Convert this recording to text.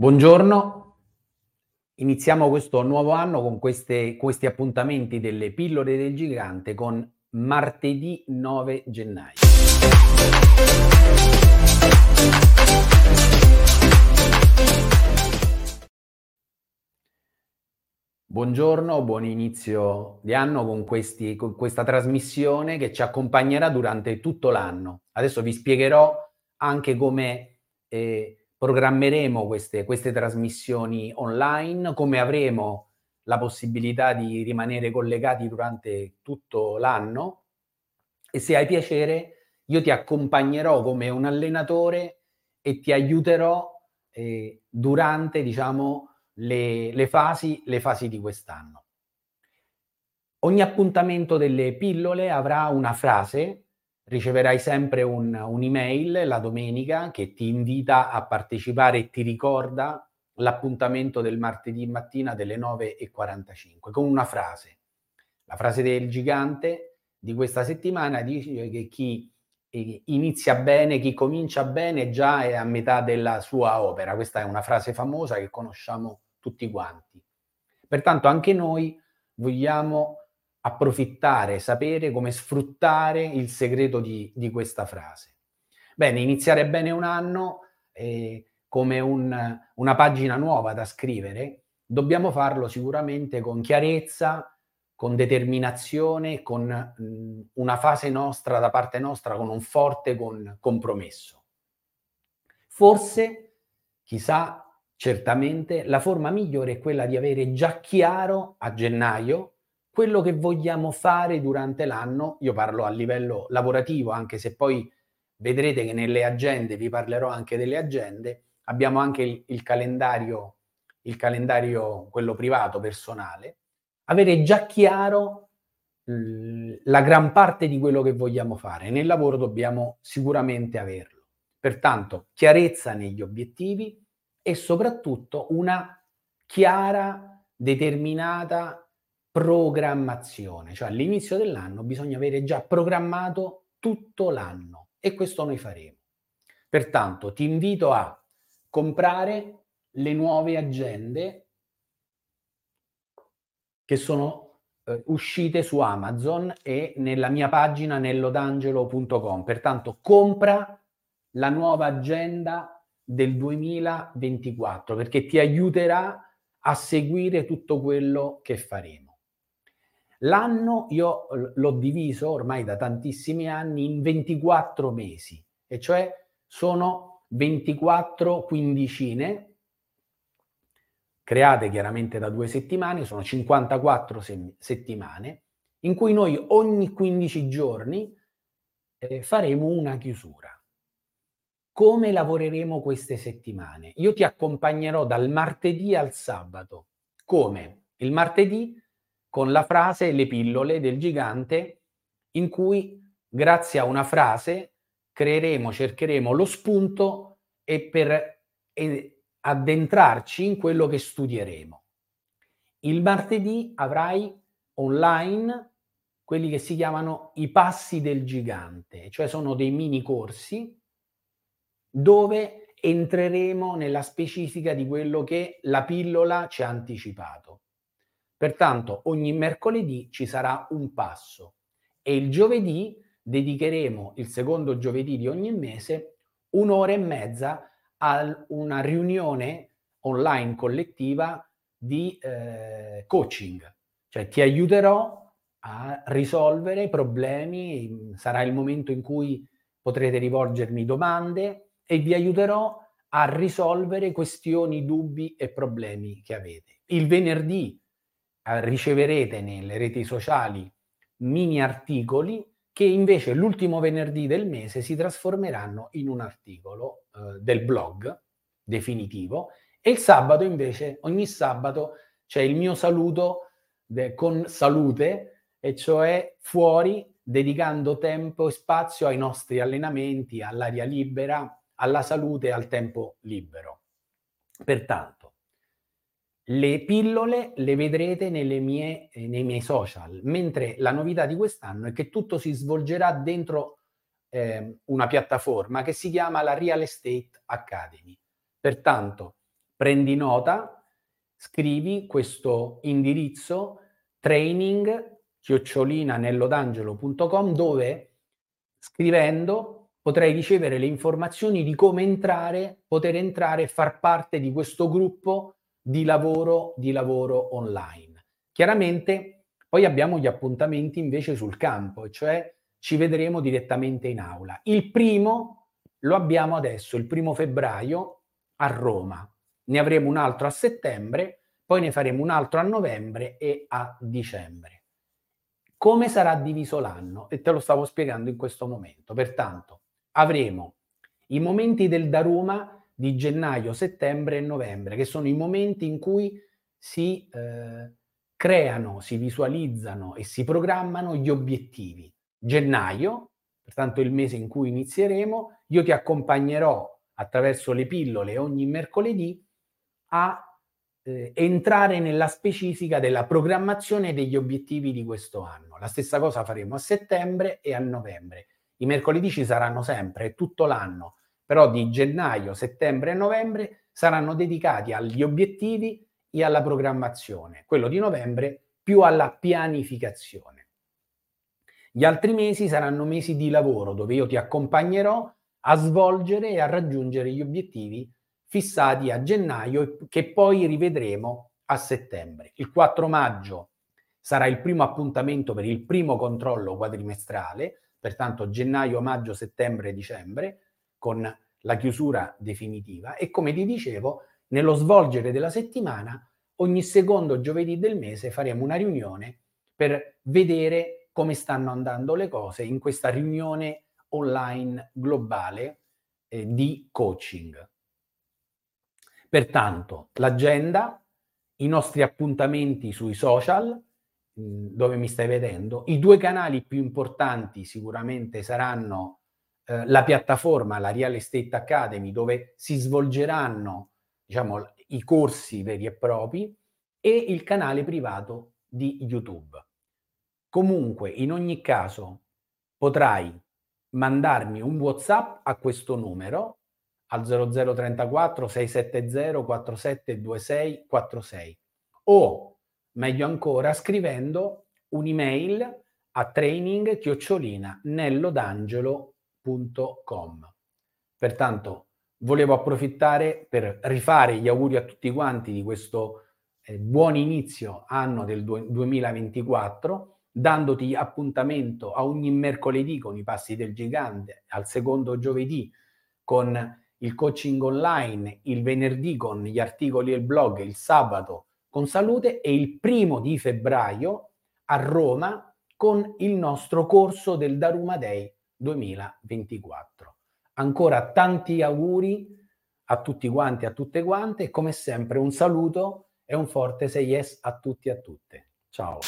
Buongiorno, iniziamo questo nuovo anno con queste, questi appuntamenti delle pillole del gigante con martedì 9 gennaio. Buongiorno, buon inizio di anno con, questi, con questa trasmissione che ci accompagnerà durante tutto l'anno. Adesso vi spiegherò anche come... Eh, programmeremo queste, queste trasmissioni online, come avremo la possibilità di rimanere collegati durante tutto l'anno e se hai piacere io ti accompagnerò come un allenatore e ti aiuterò eh, durante diciamo le, le, fasi, le fasi di quest'anno. Ogni appuntamento delle pillole avrà una frase riceverai sempre un, un'email la domenica che ti invita a partecipare e ti ricorda l'appuntamento del martedì mattina delle 9.45 con una frase. La frase del gigante di questa settimana dice che chi eh, inizia bene, chi comincia bene già è a metà della sua opera. Questa è una frase famosa che conosciamo tutti quanti. Pertanto anche noi vogliamo approfittare, sapere come sfruttare il segreto di, di questa frase. Bene, iniziare bene un anno eh, come un, una pagina nuova da scrivere, dobbiamo farlo sicuramente con chiarezza, con determinazione, con mh, una fase nostra, da parte nostra, con un forte con, compromesso. Forse, chissà, certamente, la forma migliore è quella di avere già chiaro a gennaio quello che vogliamo fare durante l'anno, io parlo a livello lavorativo, anche se poi vedrete che nelle agende, vi parlerò anche delle agende, abbiamo anche il, il calendario, il calendario, quello privato, personale, avere già chiaro la gran parte di quello che vogliamo fare. Nel lavoro dobbiamo sicuramente averlo. Pertanto, chiarezza negli obiettivi e soprattutto una chiara, determinata programmazione, cioè all'inizio dell'anno bisogna avere già programmato tutto l'anno e questo noi faremo. Pertanto ti invito a comprare le nuove agende che sono eh, uscite su Amazon e nella mia pagina nellodangelo.com. Pertanto compra la nuova agenda del 2024 perché ti aiuterà a seguire tutto quello che faremo. L'anno io l'ho diviso ormai da tantissimi anni in 24 mesi, e cioè sono 24 quindicine create chiaramente da due settimane, sono 54 se- settimane, in cui noi ogni 15 giorni eh, faremo una chiusura. Come lavoreremo queste settimane? Io ti accompagnerò dal martedì al sabato. Come? Il martedì con la frase Le pillole del gigante, in cui grazie a una frase creeremo, cercheremo lo spunto e per e addentrarci in quello che studieremo. Il martedì avrai online quelli che si chiamano i passi del gigante, cioè sono dei mini corsi dove entreremo nella specifica di quello che la pillola ci ha anticipato. Pertanto ogni mercoledì ci sarà un passo e il giovedì dedicheremo, il secondo giovedì di ogni mese, un'ora e mezza a una riunione online collettiva di eh, coaching. Cioè ti aiuterò a risolvere problemi, sarà il momento in cui potrete rivolgermi domande e vi aiuterò a risolvere questioni, dubbi e problemi che avete. Il venerdì riceverete nelle reti sociali mini articoli che invece l'ultimo venerdì del mese si trasformeranno in un articolo eh, del blog definitivo e il sabato invece ogni sabato c'è il mio saluto de, con salute e cioè fuori dedicando tempo e spazio ai nostri allenamenti, all'aria libera, alla salute e al tempo libero. Pertanto le pillole le vedrete mie, eh, nei miei social, mentre la novità di quest'anno è che tutto si svolgerà dentro eh, una piattaforma che si chiama la Real Estate Academy. Pertanto, prendi nota, scrivi questo indirizzo training chiocciolinanellodangelo.com dove scrivendo potrai ricevere le informazioni di come entrare, poter entrare e far parte di questo gruppo di lavoro, di lavoro online. Chiaramente poi abbiamo gli appuntamenti invece sul campo, cioè ci vedremo direttamente in aula. Il primo lo abbiamo adesso, il primo febbraio a Roma. Ne avremo un altro a settembre, poi ne faremo un altro a novembre e a dicembre. Come sarà diviso l'anno? E te lo stavo spiegando in questo momento. Pertanto, avremo i momenti del Daruma di gennaio, settembre e novembre, che sono i momenti in cui si eh, creano, si visualizzano e si programmano gli obiettivi. Gennaio, pertanto il mese in cui inizieremo, io ti accompagnerò attraverso le pillole ogni mercoledì a eh, entrare nella specifica della programmazione degli obiettivi di questo anno. La stessa cosa faremo a settembre e a novembre. I mercoledì ci saranno sempre, tutto l'anno, però di gennaio, settembre e novembre saranno dedicati agli obiettivi e alla programmazione, quello di novembre più alla pianificazione. Gli altri mesi saranno mesi di lavoro dove io ti accompagnerò a svolgere e a raggiungere gli obiettivi fissati a gennaio che poi rivedremo a settembre. Il 4 maggio sarà il primo appuntamento per il primo controllo quadrimestrale, pertanto gennaio, maggio, settembre, dicembre, con la chiusura definitiva e come ti dicevo nello svolgere della settimana, ogni secondo giovedì del mese faremo una riunione per vedere come stanno andando le cose in questa riunione online globale eh, di coaching. Pertanto, l'agenda, i nostri appuntamenti sui social, mm, dove mi stai vedendo, i due canali più importanti sicuramente saranno eh, la piattaforma, la Real Estate Academy, dove si svolgeranno diciamo, i corsi veri e propri e il canale privato di YouTube. Comunque, in ogni caso, potrai mandarmi un WhatsApp a questo numero al 0034 670 4726 46 o meglio ancora scrivendo un'email a training chiocciolina nellodangelo.com. Pertanto volevo approfittare per rifare gli auguri a tutti quanti di questo eh, buon inizio anno del du- 2024, dandoti appuntamento a ogni mercoledì con i passi del gigante, al secondo giovedì con il coaching online, il venerdì con gli articoli e il blog, il sabato con salute e il primo di febbraio a Roma con il nostro corso del Daruma Day 2024. Ancora tanti auguri a tutti quanti, a tutte quante e come sempre un saluto e un forte say yes a tutti e a tutte. Ciao.